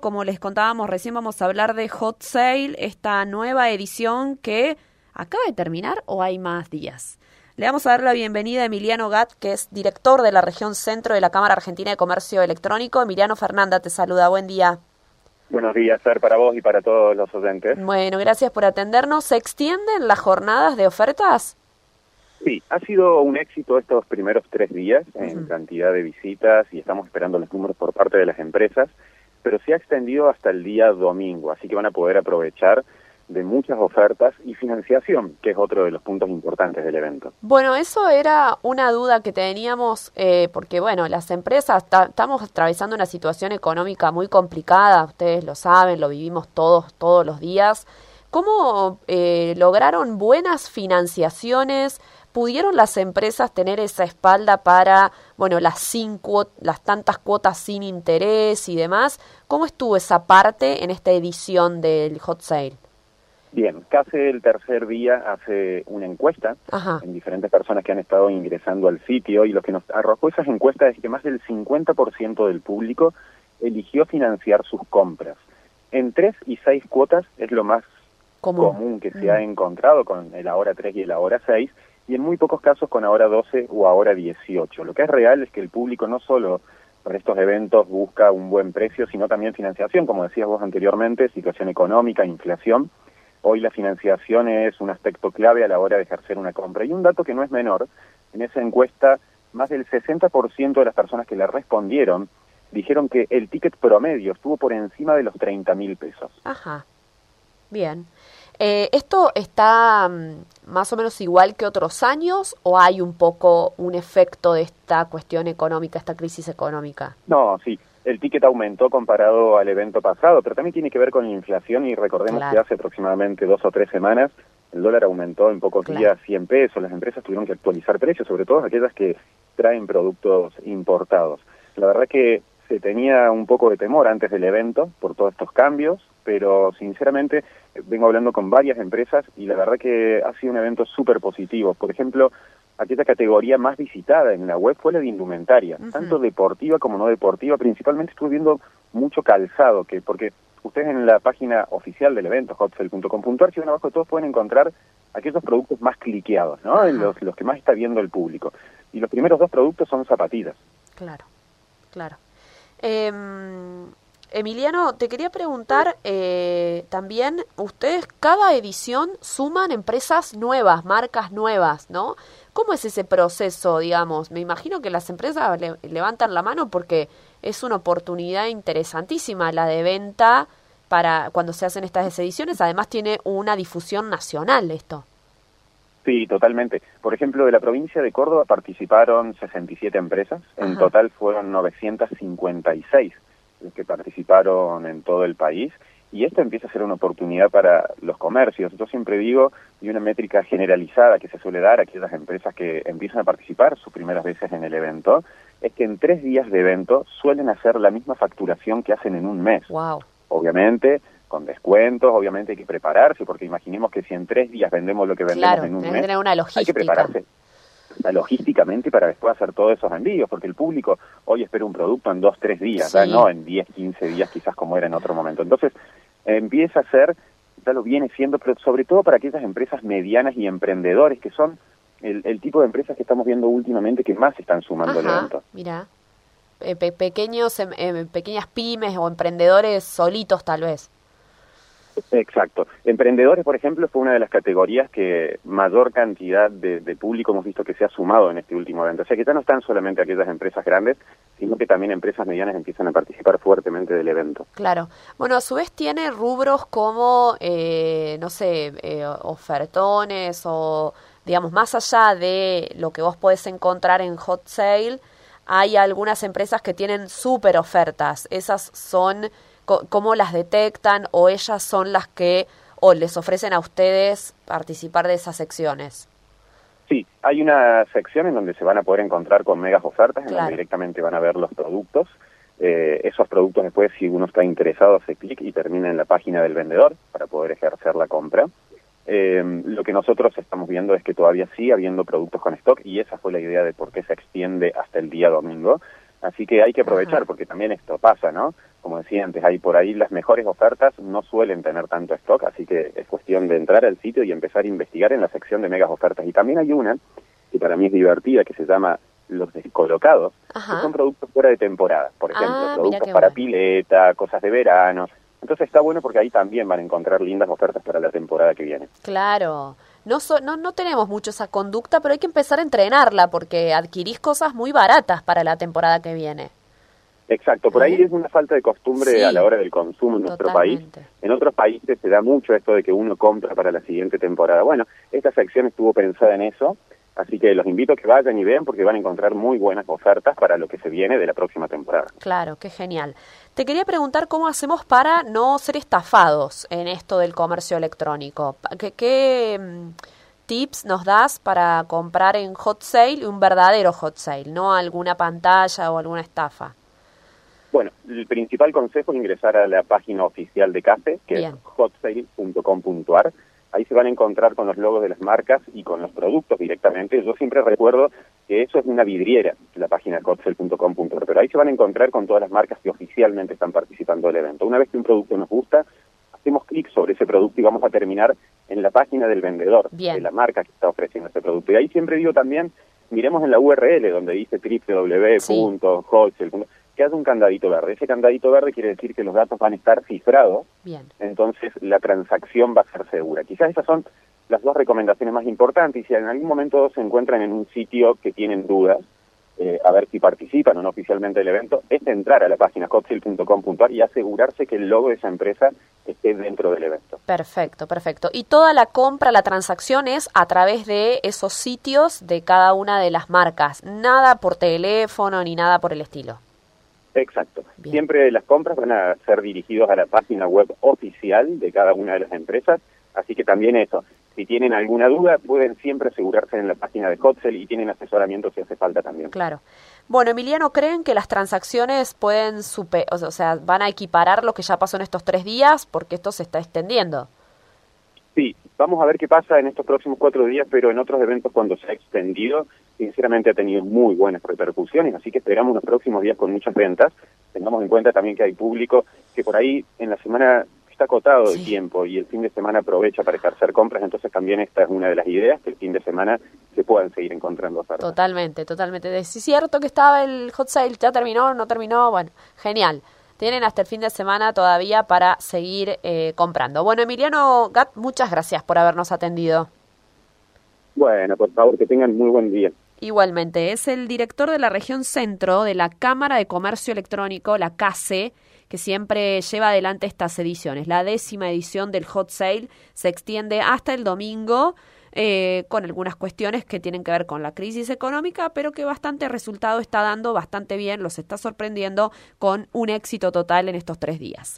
Como les contábamos, recién vamos a hablar de Hot Sale, esta nueva edición que acaba de terminar o hay más días. Le vamos a dar la bienvenida a Emiliano Gat, que es director de la región centro de la Cámara Argentina de Comercio Electrónico. Emiliano Fernanda te saluda, buen día. Buenos días, Ser, para vos y para todos los oyentes. Bueno, gracias por atendernos. ¿Se extienden las jornadas de ofertas? Sí, ha sido un éxito estos primeros tres días en cantidad de visitas y estamos esperando los números por parte de las empresas pero se ha extendido hasta el día domingo, así que van a poder aprovechar de muchas ofertas y financiación, que es otro de los puntos importantes del evento. Bueno, eso era una duda que teníamos, eh, porque bueno, las empresas, estamos atravesando una situación económica muy complicada, ustedes lo saben, lo vivimos todos, todos los días. ¿Cómo eh, lograron buenas financiaciones? ¿Pudieron las empresas tener esa espalda para, bueno, las, cinco, las tantas cuotas sin interés y demás? ¿Cómo estuvo esa parte en esta edición del Hot Sale? Bien, casi el tercer día hace una encuesta en diferentes personas que han estado ingresando al sitio y lo que nos arrojó esas encuestas es que más del 50% del público eligió financiar sus compras. En tres y seis cuotas es lo más común, que se ha mm. encontrado con el ahora 3 y el ahora 6 y en muy pocos casos con ahora 12 o ahora 18. Lo que es real es que el público no solo para estos eventos busca un buen precio, sino también financiación, como decías vos anteriormente, situación económica, inflación. Hoy la financiación es un aspecto clave a la hora de ejercer una compra. Y un dato que no es menor, en esa encuesta, más del 60% de las personas que le respondieron dijeron que el ticket promedio estuvo por encima de los 30 mil pesos. Ajá. Bien. Eh, ¿Esto está mm, más o menos igual que otros años o hay un poco un efecto de esta cuestión económica, esta crisis económica? No, sí. El ticket aumentó comparado al evento pasado, pero también tiene que ver con la inflación y recordemos que hace aproximadamente dos o tres semanas el dólar aumentó en pocos días 100 pesos, las empresas tuvieron que actualizar precios, sobre todo aquellas que traen productos importados. La verdad que se tenía un poco de temor antes del evento por todos estos cambios, pero sinceramente vengo hablando con varias empresas y la verdad que ha sido un evento súper positivo. Por ejemplo, aquella categoría más visitada en la web fue la de indumentaria, tanto deportiva como no deportiva. Principalmente estuve viendo mucho calzado, que porque ustedes en la página oficial del evento, hotcell.com.ar, si van abajo de todos pueden encontrar aquellos productos más cliqueados, ¿no? Los, los que más está viendo el público. Y los primeros dos productos son zapatillas. Claro, claro. Eh, Emiliano, te quería preguntar eh, también, ustedes cada edición suman empresas nuevas, marcas nuevas, ¿no? ¿Cómo es ese proceso, digamos? Me imagino que las empresas levantan la mano porque es una oportunidad interesantísima la de venta para cuando se hacen estas ediciones. Además tiene una difusión nacional esto. Sí, totalmente. Por ejemplo, de la provincia de Córdoba participaron 67 empresas, en total fueron 956 los que participaron en todo el país y esto empieza a ser una oportunidad para los comercios. Yo siempre digo, y una métrica generalizada que se suele dar a aquellas empresas que empiezan a participar sus primeras veces en el evento, es que en tres días de evento suelen hacer la misma facturación que hacen en un mes. Wow. Obviamente, con descuentos, obviamente hay que prepararse, porque imaginemos que si en tres días vendemos lo que vendemos en un mes, una hay que prepararse logísticamente para después hacer todos esos envíos, porque el público hoy espera un producto en dos, tres días, no en 10, 15 días quizás como era en otro momento. Entonces, empieza a ser, ya lo viene siendo, pero sobre todo para aquellas empresas medianas y emprendedores, que son el, tipo de empresas que estamos viendo últimamente que más están sumando al evento. Mira, eh, pequeños, em, em, pequeñas pymes o emprendedores solitos tal vez. Exacto. Emprendedores, por ejemplo, fue una de las categorías que mayor cantidad de, público hemos visto que se ha sumado en este último evento. O sea que ya no están solamente aquellas empresas grandes, sino que también empresas medianas empiezan a participar fuertemente del evento. Claro. Bueno, a su vez tiene rubros como, eh, no sé, eh, ofertones o, digamos, más allá de lo que vos podés encontrar en Hot Sale, hay algunas empresas que tienen súper ofertas. Esas son cómo las detectan o ellas son las que o les ofrecen a ustedes participar de esas secciones? Sí, hay una sección en donde se van a poder encontrar con megas ofertas, en donde directamente van a ver los productos. Eh, esos productos después, si uno está interesado, hace clic y termina en la página del vendedor para poder ejercer la compra. Eh, lo que nosotros estamos viendo es que todavía sigue habiendo productos con stock y esa fue la idea de por qué se extiende hasta el día domingo. Así que hay que aprovechar porque también esto pasa, ¿no? Como decía antes, hay por ahí las mejores ofertas no suelen tener tanto stock, así que es cuestión de entrar al sitio y empezar a investigar en la sección de megas ofertas. Y también hay una que para mí es divertida, que se llama los descolocados, que son productos fuera de temporada. Por ejemplo, ah, productos para pileta, cosas de verano. Entonces está bueno porque ahí también van a encontrar lindas ofertas para la temporada que viene. Claro. No, no, no tenemos mucho esa conducta, pero hay que empezar a entrenarla porque adquirís cosas muy baratas para la temporada que viene. Exacto, por ahí es una falta de costumbre a la hora del consumo en nuestro país. En otros países se da mucho esto de que uno compra para la siguiente temporada. Bueno, esta sección estuvo pensada en eso Así que los invito a que vayan y vean porque van a encontrar muy buenas ofertas para lo que se viene de la próxima temporada. Claro, qué genial. Te quería preguntar cómo hacemos para no ser estafados en esto del comercio electrónico. ¿Qué, qué mm, tips nos das para comprar en hot sale un verdadero hot sale, no alguna pantalla o alguna estafa? Bueno, el principal consejo es ingresar a la página oficial de CAFE, que es hotsale.com.ar ahí se van a encontrar con los logos de las marcas y con los productos directamente. Yo siempre recuerdo que eso es una vidriera, la página cotsel.com.ar, pero ahí se van a encontrar con todas las marcas que oficialmente están participando del evento. Una vez que un producto nos gusta, hacemos clic sobre ese producto y vamos a terminar en la página del vendedor, de la marca que está ofreciendo ese producto. Y ahí siempre digo también, miremos en la URL donde dice www.wholesale que haya un candadito verde. Ese candadito verde quiere decir que los datos van a estar cifrados, Bien. entonces la transacción va a ser segura. Quizás esas son las dos recomendaciones más importantes y si en algún momento se encuentran en un sitio que tienen dudas, eh, a ver si participan o no oficialmente del evento, es entrar a la página cocktail.com.ar y asegurarse que el logo de esa empresa esté dentro del evento. Perfecto, perfecto. Y toda la compra, la transacción es a través de esos sitios de cada una de las marcas, nada por teléfono ni nada por el estilo. Exacto. Siempre las compras van a ser dirigidos a la página web oficial de cada una de las empresas, así que también eso. Si tienen alguna duda, pueden siempre asegurarse en la página de Hotsell y tienen asesoramiento si hace falta también. Claro. Bueno, Emiliano, ¿creen que las transacciones pueden, super, o sea, van a equiparar lo que ya pasó en estos tres días? Porque esto se está extendiendo. Sí, vamos a ver qué pasa en estos próximos cuatro días, pero en otros eventos cuando se ha extendido sinceramente ha tenido muy buenas repercusiones, así que esperamos los próximos días con muchas ventas. Tengamos en cuenta también que hay público que por ahí en la semana está acotado el tiempo y el fin de semana aprovecha para ejercer compras, entonces también esta es una de las ideas, que el fin de semana se puedan seguir encontrando ofertas. Totalmente, totalmente. Es cierto que estaba el hot sale, ya terminó, no terminó, bueno, genial. Tienen hasta el fin de semana todavía para seguir eh, comprando. Bueno, Emiliano Gat, muchas gracias por habernos atendido. Bueno, por favor, que tengan muy buen día. Igualmente, es el director de la región centro de la Cámara de Comercio Electrónico, la CASE, que siempre lleva adelante estas ediciones. La décima edición del Hot Sale se extiende hasta el domingo. Eh, con algunas cuestiones que tienen que ver con la crisis económica, pero que bastante resultado está dando, bastante bien, los está sorprendiendo con un éxito total en estos tres días.